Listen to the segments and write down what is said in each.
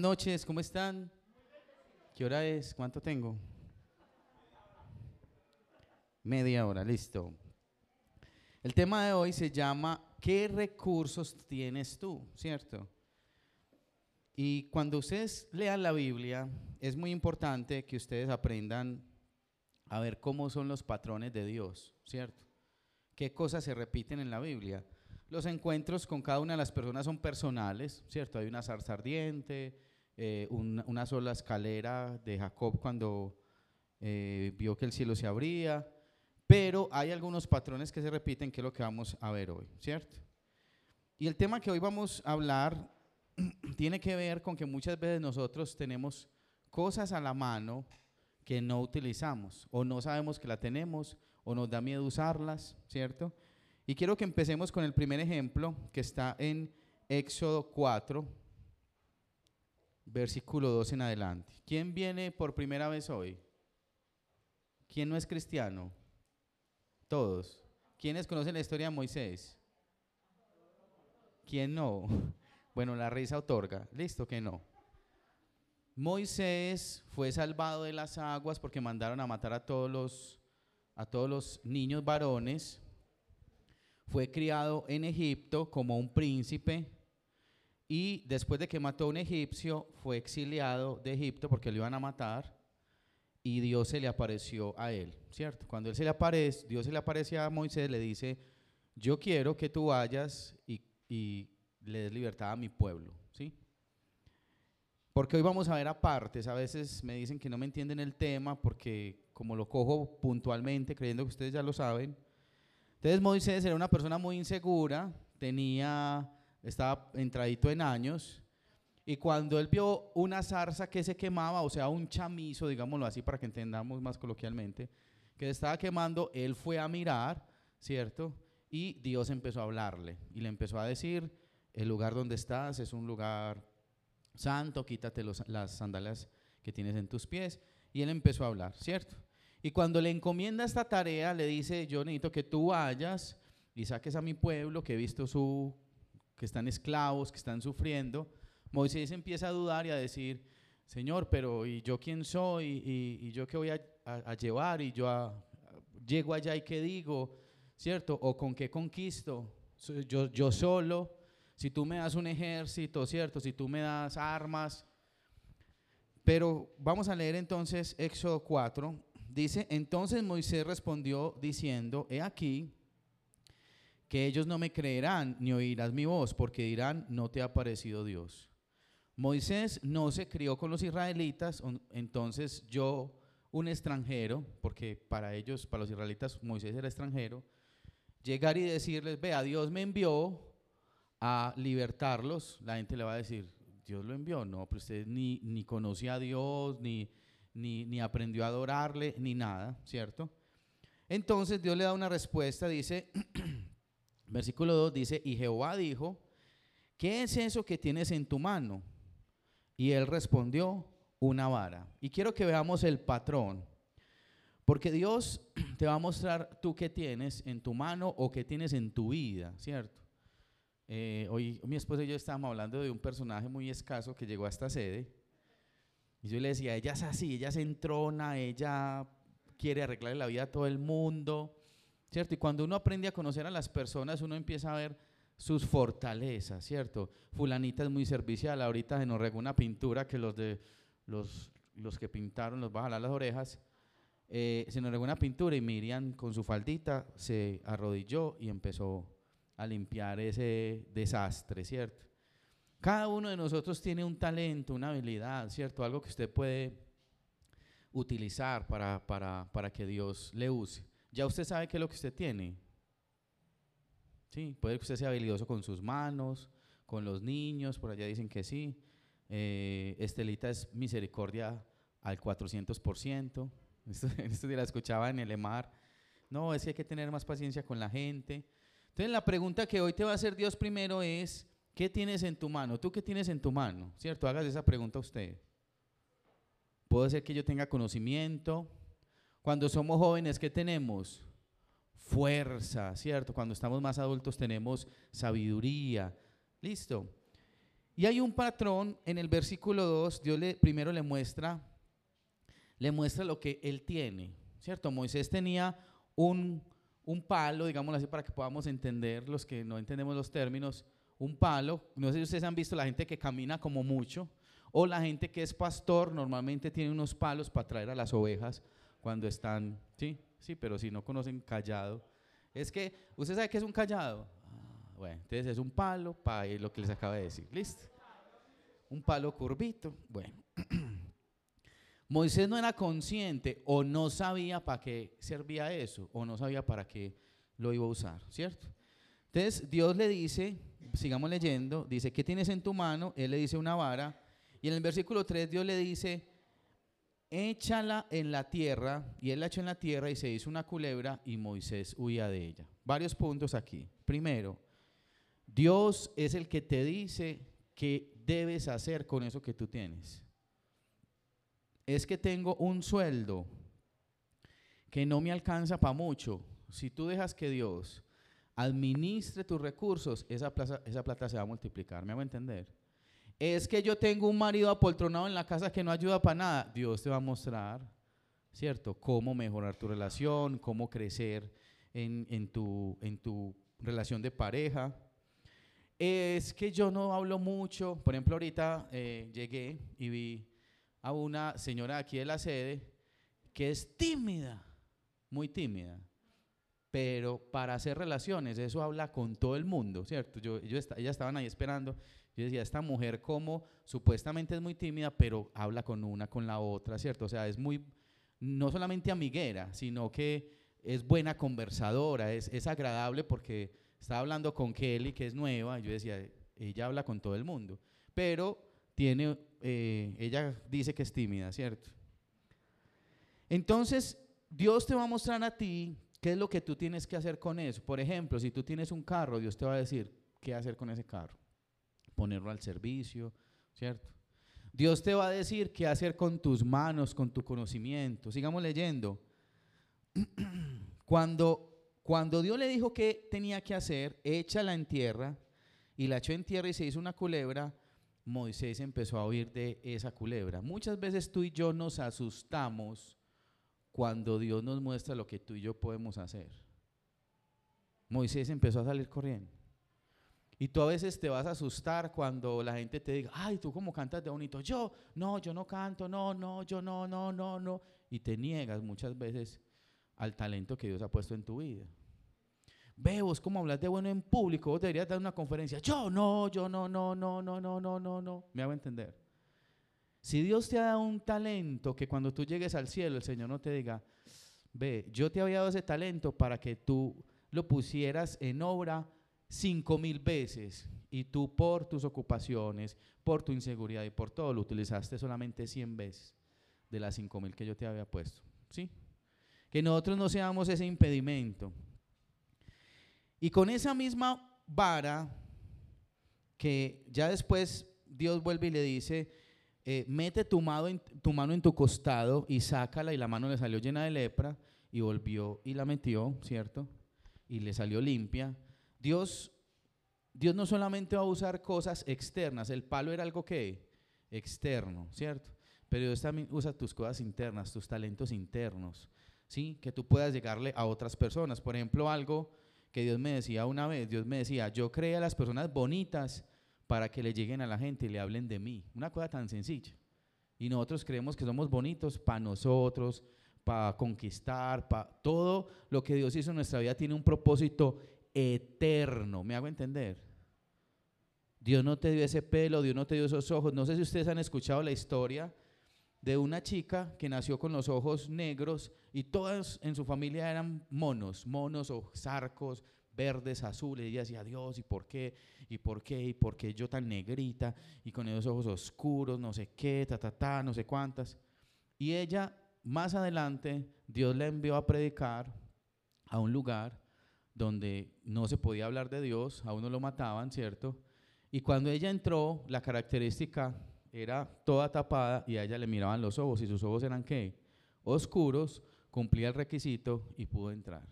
Noches, ¿cómo están? ¿Qué hora es? ¿Cuánto tengo? Media hora, listo. El tema de hoy se llama ¿Qué recursos tienes tú? ¿Cierto? Y cuando ustedes lean la Biblia, es muy importante que ustedes aprendan a ver cómo son los patrones de Dios, ¿cierto? ¿Qué cosas se repiten en la Biblia? Los encuentros con cada una de las personas son personales, ¿cierto? Hay una zarza ardiente, eh, una sola escalera de Jacob cuando eh, vio que el cielo se abría, pero hay algunos patrones que se repiten, que es lo que vamos a ver hoy, ¿cierto? Y el tema que hoy vamos a hablar tiene que ver con que muchas veces nosotros tenemos cosas a la mano que no utilizamos o no sabemos que la tenemos o nos da miedo usarlas, ¿cierto? Y quiero que empecemos con el primer ejemplo que está en Éxodo 4, versículo 2 en adelante. ¿Quién viene por primera vez hoy? ¿Quién no es cristiano? Todos. ¿Quiénes conocen la historia de Moisés? ¿Quién no? Bueno, la risa otorga. Listo que no. Moisés fue salvado de las aguas porque mandaron a matar a todos los, a todos los niños varones. Fue criado en Egipto como un príncipe y después de que mató a un egipcio fue exiliado de Egipto porque lo iban a matar y Dios se le apareció a él, ¿cierto? Cuando él se le aparece, Dios se le aparece a Moisés, le dice, yo quiero que tú vayas y, le des libertad a mi pueblo, ¿sí? Porque hoy vamos a ver apartes, a veces me dicen que no me entienden el tema porque como lo cojo puntualmente, creyendo que ustedes ya lo saben, entonces Moisés era una persona muy insegura, tenía, estaba entradito en años, y cuando él vio una zarza que se quemaba, o sea, un chamizo, digámoslo así para que entendamos más coloquialmente, que se estaba quemando, él fue a mirar, ¿cierto? Y Dios empezó a hablarle y le empezó a decir, el lugar donde estás es un lugar santo, quítate las sandalias que tienes en tus pies. Y él empezó a hablar, ¿cierto? Y cuando le encomienda esta tarea, le dice, yo necesito que tú vayas y saques a mi pueblo, que he visto su, que están esclavos, que están sufriendo, Moisés empieza a dudar y a decir, Señor, pero ¿y yo quién soy? ¿Y, yo qué voy a, llevar? ¿Y yo llego allá y qué digo? ¿Cierto? ¿O con qué conquisto? Yo, yo solo, si tú me das un ejército, ¿cierto? Si tú me das armas. Pero vamos a leer entonces Éxodo 4. Dice, entonces Moisés respondió diciendo, he aquí que ellos no me creerán ni oirás mi voz, porque dirán, no te ha parecido Dios. Moisés no se crió con los israelitas, entonces yo, un extranjero, porque para ellos, para los israelitas, Moisés era extranjero, llegar y decirles, vea, Dios me envió a libertarlos, la gente le va a decir, Dios lo envió, no, pero usted ni, ni conocía a Dios, ni, ni, ni aprendió a adorarle, ni nada, ¿cierto? Entonces Dios le da una respuesta, dice, versículo 2 dice, y Jehová dijo, ¿qué es eso que tienes en tu mano? Y él respondió, una vara. Y quiero que veamos el patrón. Porque Dios te va a mostrar tú qué tienes en tu mano o qué tienes en tu vida, ¿cierto? Eh, hoy mi esposa y yo estábamos hablando de un personaje muy escaso que llegó a esta sede. Y yo le decía, ella es así, ella se entrona, ella quiere arreglarle la vida a todo el mundo, ¿cierto? Y cuando uno aprende a conocer a las personas, uno empieza a ver sus fortalezas, ¿cierto? Fulanita es muy servicial, ahorita se nos regó una pintura que los, de, los, los que pintaron los va las orejas, eh, se nos regó una pintura y Miriam con su faldita se arrodilló y empezó a limpiar ese desastre, ¿cierto? Cada uno de nosotros tiene un talento, una habilidad, ¿cierto? Algo que usted puede utilizar para, para, para que Dios le use. Ya usted sabe qué es lo que usted tiene. Sí, puede que usted sea habilidoso con sus manos, con los niños, por allá dicen que sí. Eh, Estelita es misericordia al 400%. Esto, esto la escuchaba en el EMAR. No, es que hay que tener más paciencia con la gente. Entonces la pregunta que hoy te va a hacer Dios primero es, ¿qué tienes en tu mano? ¿Tú qué tienes en tu mano? ¿Cierto? Hagas esa pregunta a usted. Puede ser que yo tenga conocimiento. Cuando somos jóvenes, ¿qué tenemos? fuerza, ¿cierto? Cuando estamos más adultos tenemos sabiduría. Listo. Y hay un patrón en el versículo 2, Dios le, primero le muestra, le muestra lo que él tiene, ¿cierto? Moisés tenía un, un palo, digámoslo así para que podamos entender los que no entendemos los términos, un palo, no sé si ustedes han visto la gente que camina como mucho, o la gente que es pastor normalmente tiene unos palos para traer a las ovejas cuando están, sí, sí, pero si no conocen callado, es que, ¿usted sabe qué es un callado? Ah, bueno, entonces es un palo para lo que les acaba de decir, ¿listo? Un palo curvito, bueno. Moisés no era consciente o no sabía para qué servía eso, o no sabía para qué lo iba a usar, ¿cierto? Entonces Dios le dice, sigamos leyendo, dice, ¿qué tienes en tu mano? Él le dice una vara, y en el versículo 3 Dios le dice, échala en la tierra, y él la echó en la tierra y se hizo una culebra y Moisés huía de ella. Varios puntos aquí. Primero, Dios es el que te dice qué debes hacer con eso que tú tienes. Es que tengo un sueldo que no me alcanza para mucho. Si tú dejas que Dios administre tus recursos, esa, esa plata se va a multiplicar. ¿Me hago entender? Es que yo tengo un marido apoltronado en la casa que no ayuda para nada. Dios te va a mostrar, ¿cierto? Cómo mejorar tu relación, cómo crecer en, tu, en tu relación de pareja. Es que yo no hablo mucho. Por ejemplo, ahorita eh, llegué y vi a una señora aquí de la sede que es tímida, muy tímida. Pero para hacer relaciones, eso habla con todo el mundo, ¿cierto? Yo, yo ellas estaban ahí esperando yo decía, esta mujer como supuestamente es muy tímida, pero habla con una, con la otra, ¿cierto? O sea, es muy, no solamente amiguera, sino que es buena conversadora, es, es agradable porque estaba hablando con Kelly, que es nueva, y yo decía, ella habla con todo el mundo, pero tiene, eh, ella dice que es tímida, ¿cierto? Entonces, Dios te va a mostrar a ti qué es lo que tú tienes que hacer con eso. Por ejemplo, si tú tienes un carro, Dios te va a decir qué hacer con ese carro ponerlo al servicio, ¿cierto? Dios te va a decir qué hacer con tus manos, con tu conocimiento. Sigamos leyendo. Cuando, cuando Dios le dijo qué tenía que hacer, échala en tierra, y la echó en tierra y se hizo una culebra, Moisés empezó a oír de esa culebra. Muchas veces tú y yo nos asustamos cuando Dios nos muestra lo que tú y yo podemos hacer. Moisés empezó a salir corriendo. Y tú a veces te vas a asustar cuando la gente te diga, ay, tú cómo cantas de bonito. Yo, no, yo no canto, no, no, yo no, no, no, no. Y te niegas muchas veces al talento que Dios ha puesto en tu vida. Ve vos cómo hablas de bueno en público, vos deberías dar una conferencia. Yo no, yo no, no, no, no, no, no, no, no. Me hago entender. Si Dios te ha dado un talento que cuando tú llegues al cielo el Señor no te diga, ve, yo te había dado ese talento para que tú lo pusieras en obra cinco mil veces y tú por tus ocupaciones, por tu inseguridad y por todo lo utilizaste solamente 100 veces de las cinco mil que yo te había puesto. ¿Sí? Que nosotros no seamos ese impedimento. Y con esa misma vara que ya después Dios vuelve y le dice, eh, mete tu mano, en, tu mano en tu costado y sácala y la mano le salió llena de lepra y volvió y la metió, ¿cierto? Y le salió limpia Dios, Dios no solamente va a usar cosas externas, el palo era algo que externo, ¿cierto? Pero Dios también usa tus cosas internas, tus talentos internos, ¿sí? Que tú puedas llegarle a otras personas. Por ejemplo, algo que Dios me decía una vez, Dios me decía, yo creé a las personas bonitas para que le lleguen a la gente y le hablen de mí. Una cosa tan sencilla. Y nosotros creemos que somos bonitos para nosotros, para conquistar, para todo lo que Dios hizo en nuestra vida tiene un propósito eterno. ¿Me hago entender? Dios no te dio ese pelo, Dios no te dio esos ojos. No sé si ustedes han escuchado la historia de una chica que nació con los ojos negros y todas en su familia eran monos, monos o zarcos, verdes, azules. Y ella decía, Dios, ¿y por qué? ¿Y por qué? ¿Y por qué yo tan negrita? Y con esos ojos oscuros, no sé qué, ta, ta, ta, no sé cuántas. Y ella, más adelante, Dios la envió a predicar a un lugar donde no se podía hablar de Dios, a uno lo mataban, ¿cierto? Y cuando ella entró, la característica era toda tapada y a ella le miraban los ojos y sus ojos eran qué? Oscuros, cumplía el requisito y pudo entrar.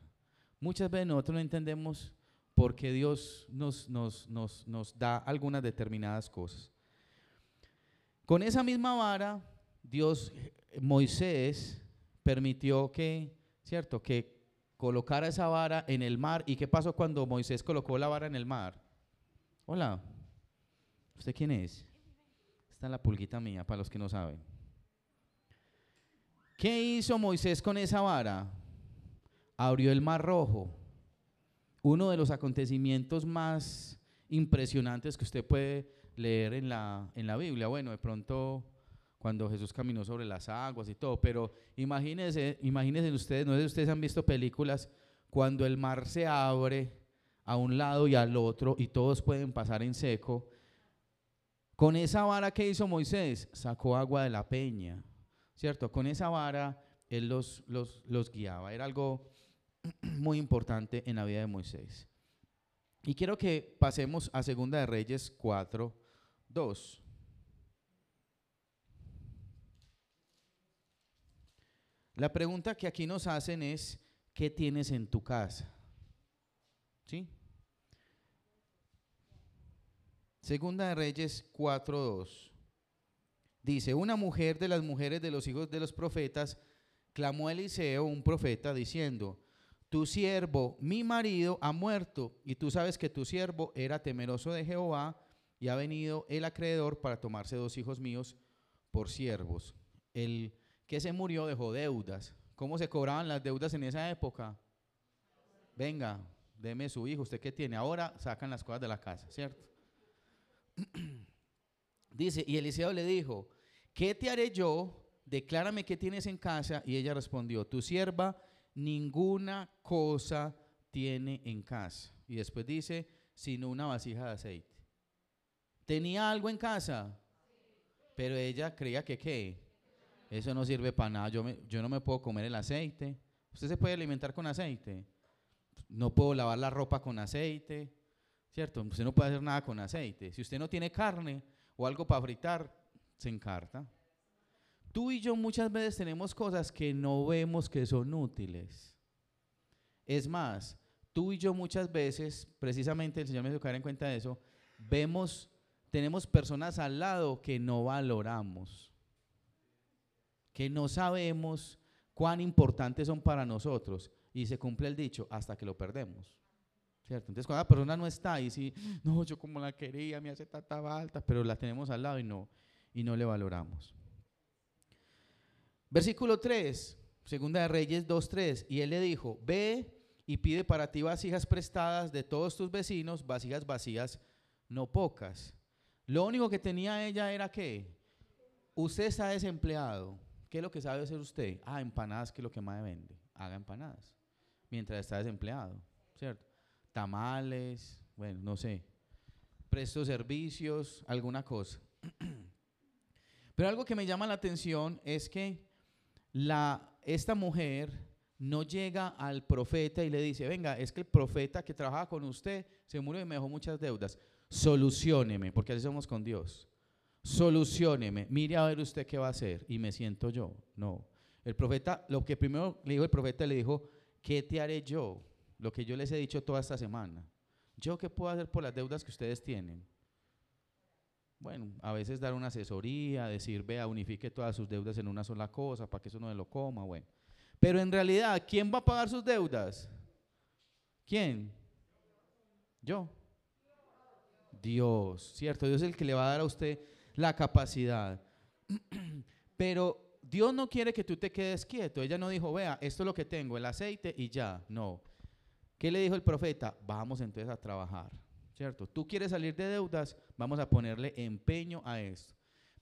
Muchas veces nosotros no entendemos por qué Dios nos, nos, nos, nos da algunas determinadas cosas. Con esa misma vara, Dios, Moisés, permitió que, ¿cierto? Que colocara esa vara en el mar. ¿Y qué pasó cuando Moisés colocó la vara en el mar? Hola, ¿usted quién es? Esta es la pulguita mía, para los que no saben. ¿Qué hizo Moisés con esa vara? Abrió el mar rojo. Uno de los acontecimientos más impresionantes que usted puede leer en la, en la Biblia. Bueno, de pronto cuando Jesús caminó sobre las aguas y todo, pero imagínense, imagínense ustedes, no sé si ustedes han visto películas, cuando el mar se abre a un lado y al otro y todos pueden pasar en seco. Con esa vara que hizo Moisés, sacó agua de la peña, ¿cierto? Con esa vara él los, los, los guiaba. Era algo muy importante en la vida de Moisés. Y quiero que pasemos a Segunda de Reyes 4, 2. La pregunta que aquí nos hacen es, ¿qué tienes en tu casa? ¿Sí? Segunda de Reyes 4.2. Dice, una mujer de las mujeres de los hijos de los profetas clamó a Eliseo, un profeta, diciendo, tu siervo, mi marido, ha muerto, y tú sabes que tu siervo era temeroso de Jehová, y ha venido el acreedor para tomarse dos hijos míos por siervos. El que se murió dejó deudas. ¿Cómo se cobraban las deudas en esa época? Venga, deme su hijo, usted qué tiene. Ahora sacan las cosas de la casa, ¿cierto? Dice, y Eliseo le dijo, ¿qué te haré yo? Declárame qué tienes en casa. Y ella respondió, tu sierva ninguna cosa tiene en casa. Y después dice, sino una vasija de aceite. ¿Tenía algo en casa? Pero ella creía que qué? Eso no sirve para nada. Yo, yo no me puedo comer el aceite. ¿Usted se puede alimentar con aceite? No puedo lavar la ropa con aceite. ¿Cierto? Usted no puede hacer nada con aceite. Si usted no tiene carne o algo para fritar, se encarta. Tú y yo muchas veces tenemos cosas que no vemos que son útiles. Es más, tú y yo muchas veces, precisamente el Señor me hizo caer en cuenta de eso, vemos, tenemos personas al lado que no valoramos que no sabemos cuán importantes son para nosotros y se cumple el dicho hasta que lo perdemos. ¿Cierto? Entonces cuando la persona no está y si, no, yo como la quería, me hace tanta alta, pero la tenemos al lado y no, y no le valoramos. Versículo 3, segunda de Reyes 2.3, y él le dijo, ve y pide para ti vasijas prestadas de todos tus vecinos, vasijas vacías, no pocas. Lo único que tenía ella era que usted está desempleado, ¿Qué es lo que sabe hacer usted? Ah, empanadas, que es lo que más vende. Haga empanadas. Mientras está desempleado, ¿cierto? Tamales, bueno, no sé. Presto servicios, alguna cosa. Pero algo que me llama la atención es que esta mujer no llega al profeta y le dice, venga, es que el profeta que trabajaba con usted se murió y me dejó muchas deudas. Solucióneme, porque así somos con Dios solucioneme, mire a ver usted qué va a hacer y me siento yo. No. El profeta, lo que primero le dijo el profeta, le dijo, ¿qué te haré yo? Lo que yo les he dicho toda esta semana. ¿Yo qué puedo hacer por las deudas que ustedes tienen? Bueno, a veces dar una asesoría, decir, vea, unifique todas sus deudas en una sola cosa para que eso no se lo coma, bueno. Pero en realidad, ¿quién va a pagar sus deudas? ¿Quién? Yo. Dios, ¿cierto? Dios es el que le va a dar a usted la capacidad. Pero Dios no quiere que tú te quedes quieto. Ella no dijo, vea, esto es lo que tengo, el aceite y ya. No. ¿Qué le dijo el profeta? Vamos entonces a trabajar. ¿Cierto? Tú quieres salir de deudas, vamos a ponerle empeño a esto.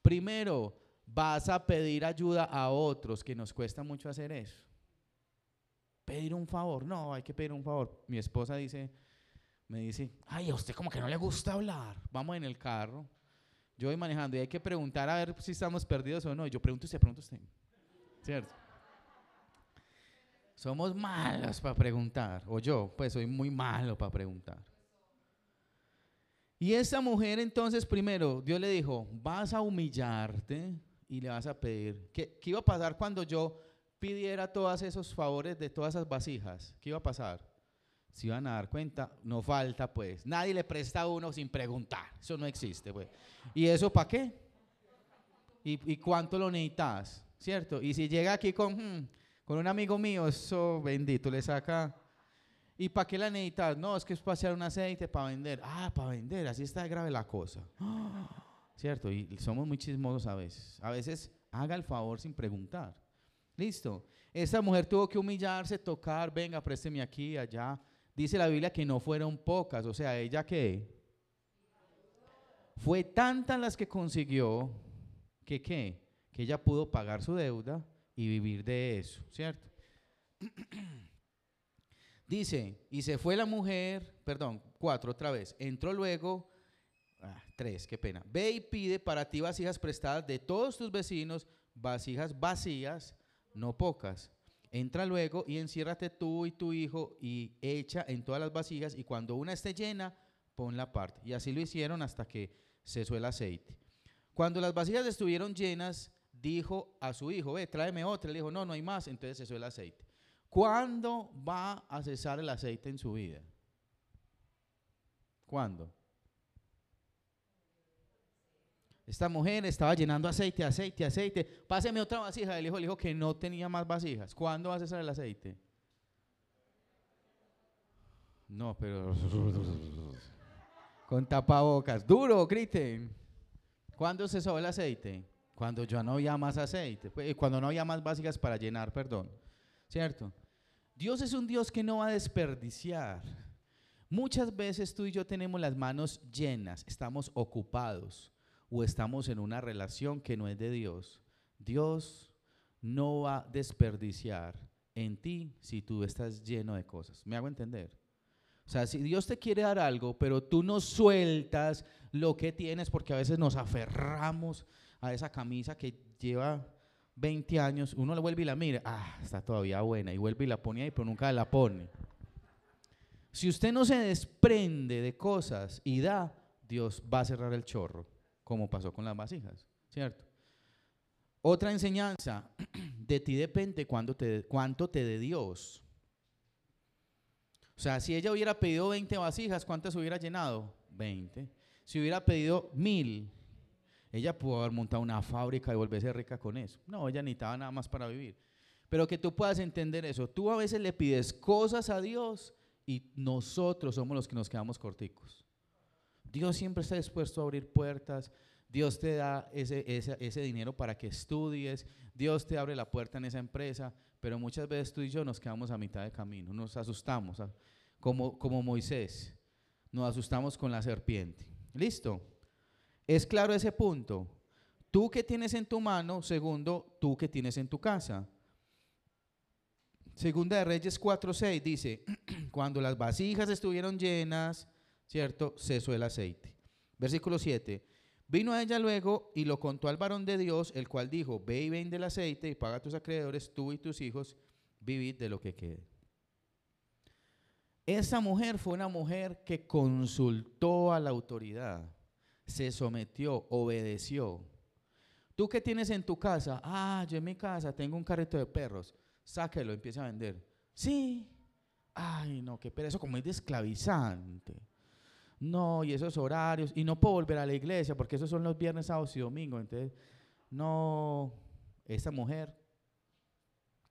Primero, vas a pedir ayuda a otros, que nos cuesta mucho hacer eso. Pedir un favor, no, hay que pedir un favor. Mi esposa dice, me dice, ay, a usted como que no le gusta hablar. Vamos en el carro, yo voy manejando y hay que preguntar a ver si estamos perdidos o no. Yo pregunto usted, pregunto usted. ¿Cierto? Somos malos para preguntar. O yo, pues soy muy malo para preguntar. Y esa mujer entonces, primero, Dios le dijo, vas a humillarte y le vas a pedir. ¿Qué, ¿Qué, iba a pasar cuando yo pidiera todos esos favores de todas esas vasijas? ¿Qué iba a pasar? Si van a dar cuenta, no falta pues. Nadie le presta a uno sin preguntar. Eso no existe pues. ¿Y eso para qué? ¿Y, cuánto lo necesitas? ¿Cierto? Y si llega aquí con, hmm, con un amigo mío, eso bendito, le saca... ¿Y para qué la necesitas? No, es que es para hacer un aceite para vender. Ah, para vender, así está grave la cosa. ¿Cierto? Y somos muy chismosos a veces. A veces haga el favor sin preguntar. Listo. Esa mujer tuvo que humillarse, tocar, venga, présteme aquí, allá. Dice la Biblia que no fueron pocas, o sea, ella que fue tantas las que consiguió que qué, que ella pudo pagar su deuda y vivir de eso, ¿cierto? Dice, y se fue la mujer, perdón, cuatro otra vez, entró luego, ah, tres, qué pena, ve y pide para ti vasijas prestadas de todos tus vecinos, vasijas vacías, no pocas. Entra luego y enciérrate tú y tu hijo y echa en todas las vasijas y cuando una esté llena, pon la parte. Y así lo hicieron hasta que cesó el aceite. Cuando las vasijas estuvieron llenas, dijo a su hijo, ve, tráeme otra. Le dijo, no, no hay más. Entonces cesó el aceite. ¿Cuándo va a cesar el aceite en su vida? ¿Cuándo? Esta mujer estaba llenando aceite, aceite, aceite. Páseme otra vasija. El hijo le dijo que no tenía más vasijas. ¿Cuándo va a cesar el aceite? No, pero con tapabocas. Duro, griten. ¿Cuándo cesó el aceite? Cuando ya no había más aceite. Pues, cuando no había más vasijas para llenar, perdón. ¿Cierto? Dios es un Dios que no va a desperdiciar. Muchas veces tú y yo tenemos las manos llenas, estamos ocupados o estamos en una relación que no es de Dios, Dios no va a desperdiciar en ti si tú estás lleno de cosas. ¿Me hago entender? O sea, si Dios te quiere dar algo, pero tú no sueltas lo que tienes, porque a veces nos aferramos a esa camisa que lleva 20 años, uno le vuelve y la mira, ah, está todavía buena, y vuelve y la pone ahí, pero nunca la pone. Si usted no se desprende de cosas y da, Dios va a cerrar el chorro como pasó con las vasijas, ¿cierto? Otra enseñanza, de ti depende cuánto te, cuánto te dé Dios. O sea, si ella hubiera pedido 20 vasijas, ¿cuántas hubiera llenado? 20. Si hubiera pedido mil, ella pudo haber montado una fábrica y volverse rica con eso. No, ella necesitaba nada más para vivir. Pero que tú puedas entender eso. Tú a veces le pides cosas a Dios y nosotros somos los que nos quedamos corticos. Dios siempre está dispuesto a abrir puertas. Dios te da ese, ese, dinero para que estudies. Dios te abre la puerta en esa empresa. Pero muchas veces tú y yo nos quedamos a mitad de camino. Nos asustamos. Como, como Moisés. Nos asustamos con la serpiente. ¿Listo? ¿Es claro ese punto? Tú que tienes en tu mano, segundo, tú que tienes en tu casa. Segunda de Reyes 4:6 dice, cuando las vasijas estuvieron llenas, ¿cierto? Cesó el aceite. Versículo 7. Vino a ella luego y lo contó al varón de Dios, el cual dijo, ve y vende el aceite y paga a tus acreedores, tú y tus hijos, vivid de lo que quede. Esa mujer fue una mujer que consultó a la autoridad, se sometió, obedeció. ¿Tú qué tienes en tu casa? Ah, yo en mi casa tengo un carrito de perros. Sáquelo, empieza a vender. Sí. Ay, no, qué pereza, como es de esclavizante no, y esos horarios, y no puedo volver a la iglesia porque esos son los viernes, sábados y domingos. Entonces, no, esa mujer,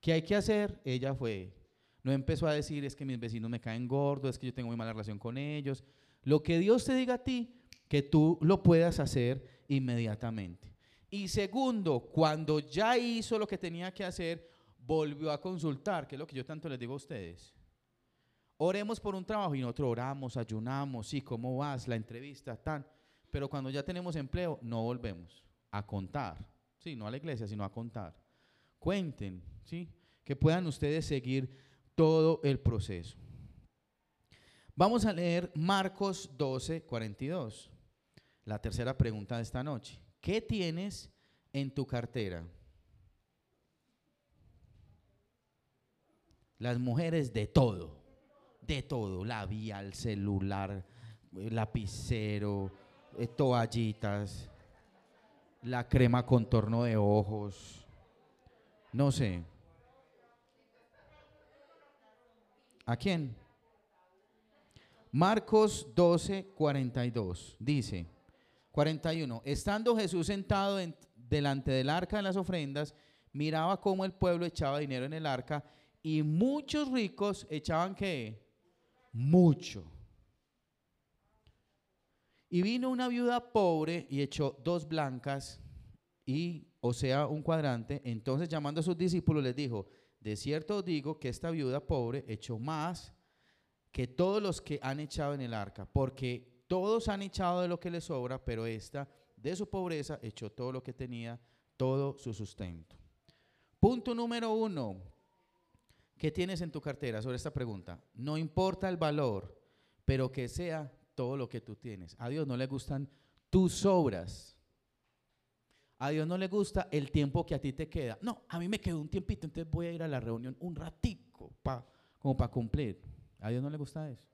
¿qué hay que hacer? Ella fue, no empezó a decir es que mis vecinos me caen gordos, es que yo tengo muy mala relación con ellos. Lo que Dios te diga a ti, que tú lo puedas hacer inmediatamente. Y segundo, cuando ya hizo lo que tenía que hacer, volvió a consultar, que es lo que yo tanto les digo a ustedes. Oremos por un trabajo y nosotros oramos, ayunamos, sí, ¿cómo vas? La entrevista, tan. Pero cuando ya tenemos empleo, no volvemos a contar. Sí, no a la iglesia, sino a contar. Cuenten, ¿sí? Que puedan ustedes seguir todo el proceso. Vamos a leer Marcos 12, 42. La tercera pregunta de esta noche. ¿Qué tienes en tu cartera? Las mujeres de todo de todo, labial, celular, eh, lapicero, eh, toallitas, la crema contorno de ojos, no sé. ¿A quién? Marcos 12, 42 dice, 41, estando Jesús sentado delante del arca de las ofrendas, miraba cómo el pueblo echaba dinero en el arca y muchos ricos echaban qué? Mucho. Y vino una viuda pobre y echó dos blancas y, o sea, un cuadrante. Entonces llamando a sus discípulos les dijo, de cierto digo que esta viuda pobre echó más que todos los que han echado en el arca, porque todos han echado de lo que les sobra, pero esta de su pobreza echó todo lo que tenía, todo su sustento. Punto número uno. ¿Qué tienes en tu cartera sobre esta pregunta? No importa el valor, pero que sea todo lo que tú tienes. A Dios no le gustan tus obras. A Dios no le gusta el tiempo que a ti te queda. No, a mí me quedó un tiempito, entonces voy a ir a la reunión un ratico, pa, como para cumplir. A Dios no le gusta eso.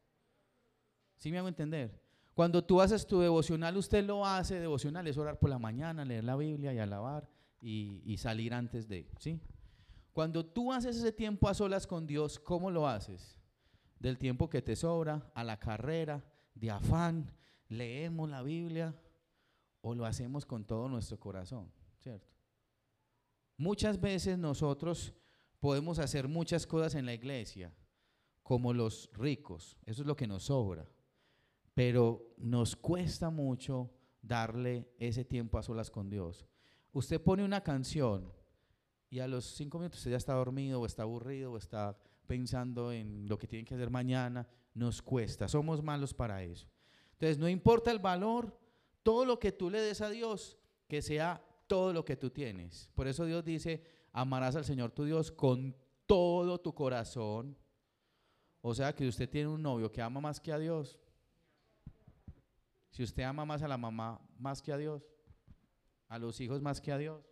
¿Sí me hago entender? Cuando tú haces tu devocional, usted lo hace, devocional es orar por la mañana, leer la Biblia y alabar y, salir antes de, ¿sí? Cuando tú haces ese tiempo a solas con Dios, ¿cómo lo haces? Del tiempo que te sobra, a la carrera, de afán, leemos la Biblia o lo hacemos con todo nuestro corazón, ¿cierto? Muchas veces nosotros podemos hacer muchas cosas en la iglesia, como los ricos, eso es lo que nos sobra, pero nos cuesta mucho darle ese tiempo a solas con Dios. Usted pone una canción y a los cinco minutos usted ya está dormido o está aburrido o está pensando en lo que tiene que hacer mañana. Nos cuesta, somos malos para eso. Entonces, no importa el valor, todo lo que tú le des a Dios, que sea todo lo que tú tienes. Por eso Dios dice, amarás al Señor tu Dios con todo tu corazón. O sea que usted tiene un novio que ama más que a Dios. Si usted ama más a la mamá más que a Dios, a los hijos más que a Dios,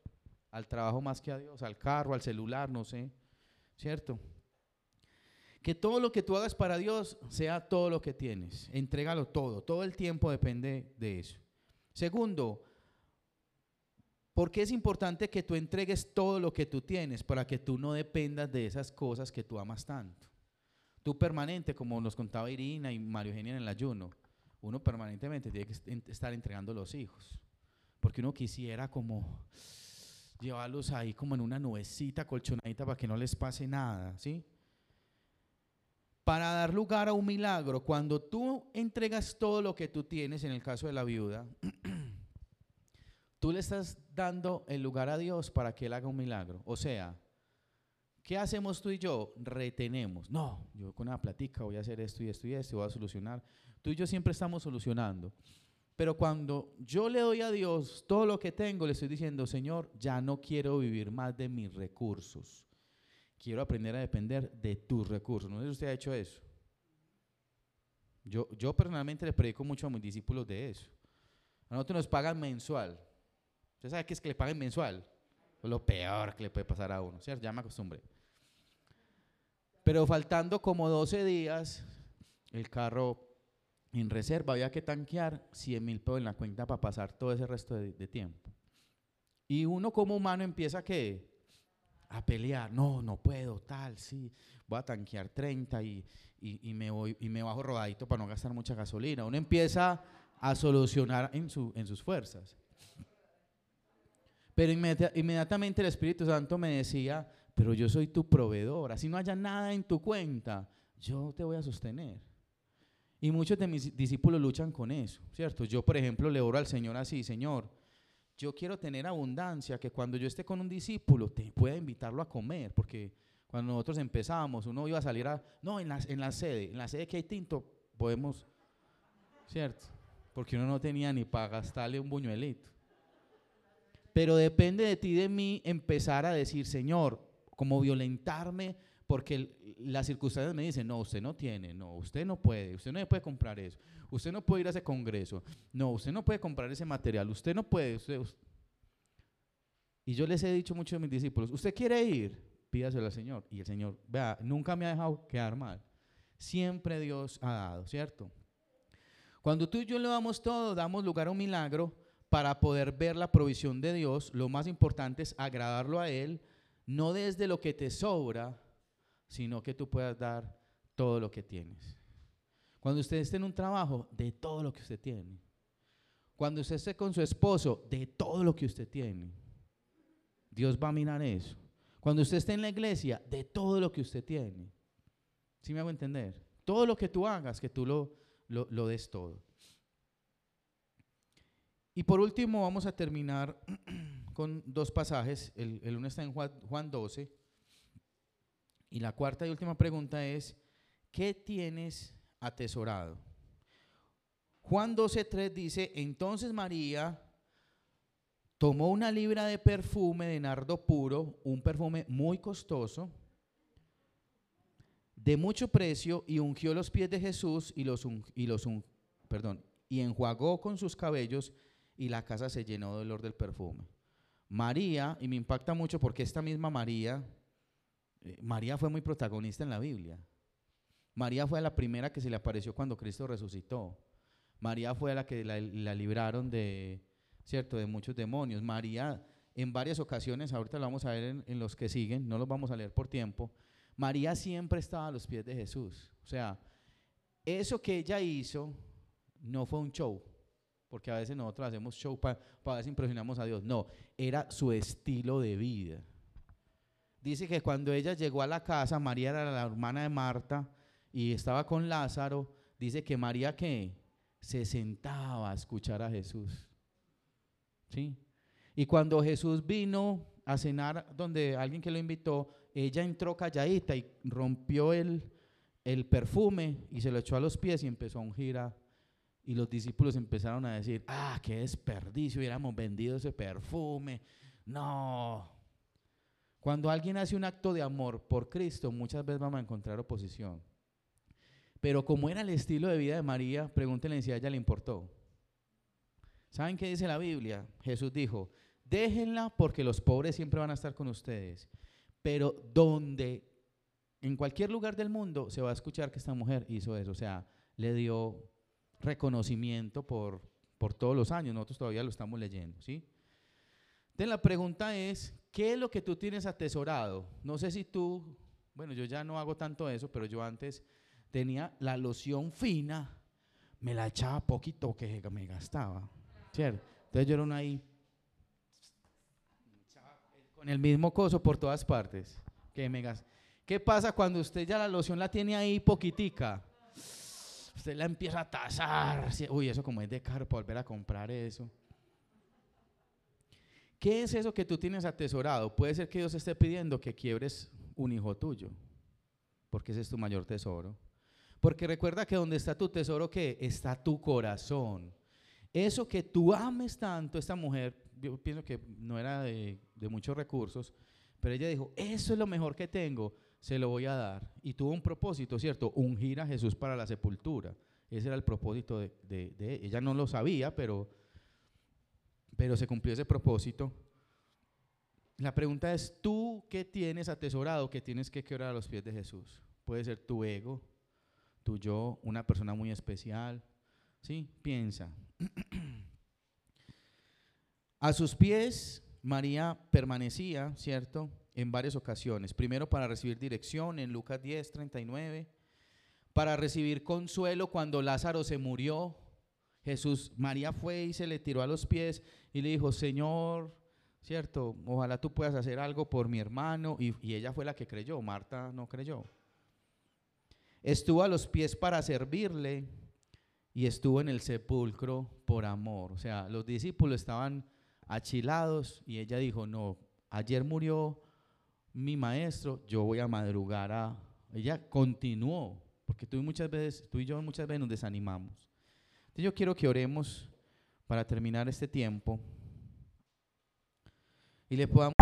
al trabajo más que a Dios, al carro, al celular, no sé, ¿cierto? Que todo lo que tú hagas para Dios sea todo lo que tienes, entrégalo todo, todo el tiempo depende de eso. Segundo, porque es importante que tú entregues todo lo que tú tienes para que tú no dependas de esas cosas que tú amas tanto. Tú permanente, como nos contaba Irina y Mario Eugenia en el ayuno, uno permanentemente tiene que estar entregando los hijos porque uno quisiera como llevarlos ahí como en una nubecita colchonadita para que no les pase nada, ¿sí? Para dar lugar a un milagro, cuando tú entregas todo lo que tú tienes, en el caso de la viuda, tú le estás dando el lugar a Dios para que Él haga un milagro. O sea, ¿qué hacemos tú y yo? Retenemos. No, yo con una platica voy a hacer esto y esto y esto, voy a solucionar. Tú y yo siempre estamos solucionando. Pero cuando yo le doy a Dios todo lo que tengo, le estoy diciendo, Señor, ya no quiero vivir más de mis recursos. Quiero aprender a depender de tus recursos. No sé si usted ha hecho eso. Yo, yo personalmente le predico mucho a mis discípulos de eso. A nosotros nos pagan mensual. ¿Usted sabe qué es que le paguen mensual? Lo peor que le puede pasar a uno, ¿cierto? Ya me acostumbré. Pero faltando como 12 días, el carro en reserva había que tanquear 100 mil pesos en la cuenta para pasar todo ese resto de, tiempo. Y uno como humano empieza a A pelear, no, no puedo, tal, sí, voy a tanquear 30 y, y, me, voy, y me bajo rodadito para no gastar mucha gasolina. Uno empieza a solucionar en, su, en sus fuerzas. Pero inmediatamente el Espíritu Santo me decía, pero yo soy tu proveedor, así no haya nada en tu cuenta, yo te voy a sostener. Y muchos de mis discípulos luchan con eso, ¿cierto? Yo, por ejemplo, le oro al Señor así, Señor, yo quiero tener abundancia, que cuando yo esté con un discípulo te pueda invitarlo a comer, porque cuando nosotros empezamos, uno iba a salir a, no, en la, en la sede, en la sede que hay tinto, podemos, ¿cierto? Porque uno no tenía ni para gastarle un buñuelito. Pero depende de ti, de mí, empezar a decir, Señor, como violentarme porque las circunstancias me dicen, no, usted no tiene, no, usted no puede, usted no puede comprar eso, usted no puede ir a ese congreso, no, usted no puede comprar ese material, usted no puede. Y yo les he dicho mucho a mis discípulos, ¿usted quiere ir? Pídaselo al Señor. Y el Señor, vea, nunca me ha dejado quedar mal. Siempre Dios ha dado, ¿cierto? Cuando tú y yo le damos todo, damos lugar a un milagro para poder ver la provisión de Dios. Lo más importante es agradarlo a Él, no desde lo que te sobra, sino que tú puedas dar todo lo que tienes. Cuando usted esté en un trabajo, de todo lo que usted tiene. Cuando usted esté con su esposo, de todo lo que usted tiene. Dios va a mirar eso. Cuando usted esté en la iglesia, de todo lo que usted tiene. ¿Sí me hago entender? Todo lo que tú hagas, que tú lo, lo, des todo. Y por último, vamos a terminar con dos pasajes. El, el uno está en Juan, Juan 12. Y la cuarta y última pregunta es, ¿qué tienes atesorado? Juan 12.3 dice, entonces María tomó una libra de perfume de nardo puro, un perfume muy costoso, de mucho precio, y ungió los pies de Jesús y los, y los perdón, y enjuagó con sus cabellos, y la casa se llenó del olor del perfume. María, y me impacta mucho porque esta misma María, eh, María fue muy protagonista en la Biblia. María fue la primera que se le apareció cuando Cristo resucitó. María fue la que la, libraron de, ¿cierto? de muchos demonios. María, en varias ocasiones, ahorita lo vamos a ver en, los que siguen, no los vamos a leer por tiempo, María siempre estaba a los pies de Jesús. O sea, eso que ella hizo no fue un show, porque a veces nosotros hacemos show para pa si impresionamos a Dios. No, era su estilo de vida. Dice que cuando ella llegó a la casa, María era la hermana de Marta y estaba con Lázaro, dice que María que se sentaba a escuchar a Jesús. ¿Sí? Y cuando Jesús vino a cenar donde alguien que lo invitó, ella entró calladita y rompió el, el perfume y se lo echó a los pies y empezó a ungir a, y los discípulos empezaron a decir, ah, qué desperdicio, hubiéramos vendido ese perfume. No. Cuando alguien hace un acto de amor por Cristo, muchas veces vamos a encontrar oposición. Pero como era el estilo de vida de María, pregúntenle si a ella le importó. ¿Saben qué dice la Biblia? Jesús dijo, déjenla porque los pobres siempre van a estar con ustedes. Pero donde, en cualquier lugar del mundo, se va a escuchar que esta mujer hizo eso. O sea, le dio reconocimiento por, por todos los años. Nosotros todavía lo estamos leyendo, ¿sí? Entonces la pregunta es, ¿qué es lo que tú tienes atesorado? No sé si tú, bueno, yo ya no hago tanto eso, pero yo antes tenía la loción fina, me la echaba poquito que me gastaba. ¿Cierto? Entonces yo era una ahí con el mismo coso por todas partes. Que me ¿Qué pasa cuando usted ya la loción la tiene ahí poquitica? Usted la empieza a tasar. Uy, eso como es de caro volver a comprar eso. ¿Qué es eso que tú tienes atesorado? Puede ser que Dios esté pidiendo que quiebres un hijo tuyo, porque ese es tu mayor tesoro. Porque recuerda que donde está tu tesoro, que está tu corazón. Eso que tú ames tanto, esta mujer, yo pienso que no era de, muchos recursos, pero ella dijo, eso es lo mejor que tengo, se lo voy a dar. Y tuvo un propósito, ¿cierto? Ungir a Jesús para la sepultura. Ese era el propósito de, de, ella. no lo sabía, pero, pero se cumplió ese propósito. La pregunta es, ¿tú qué tienes atesorado que tienes que quebrar a los pies de Jesús? Puede ser tu ego, tu yo, una persona muy especial. ¿Sí? Piensa. A sus pies María permanecía, ¿cierto? En varias ocasiones. Primero para recibir dirección en Lucas 10, 39. Para recibir consuelo cuando Lázaro se murió. Jesús, María fue y se le tiró a los pies y le dijo, Señor, ¿cierto? Ojalá tú puedas hacer algo por mi hermano. Y, ella fue la que creyó, Marta no creyó. Estuvo a los pies para servirle y estuvo en el sepulcro por amor. O sea, los discípulos estaban achilados y ella dijo, no, ayer murió mi maestro, yo voy a madrugar a... Ella continuó, porque tú, muchas veces, tú y yo muchas veces nos desanimamos. Entonces yo quiero que oremos para terminar este tiempo y le podamos...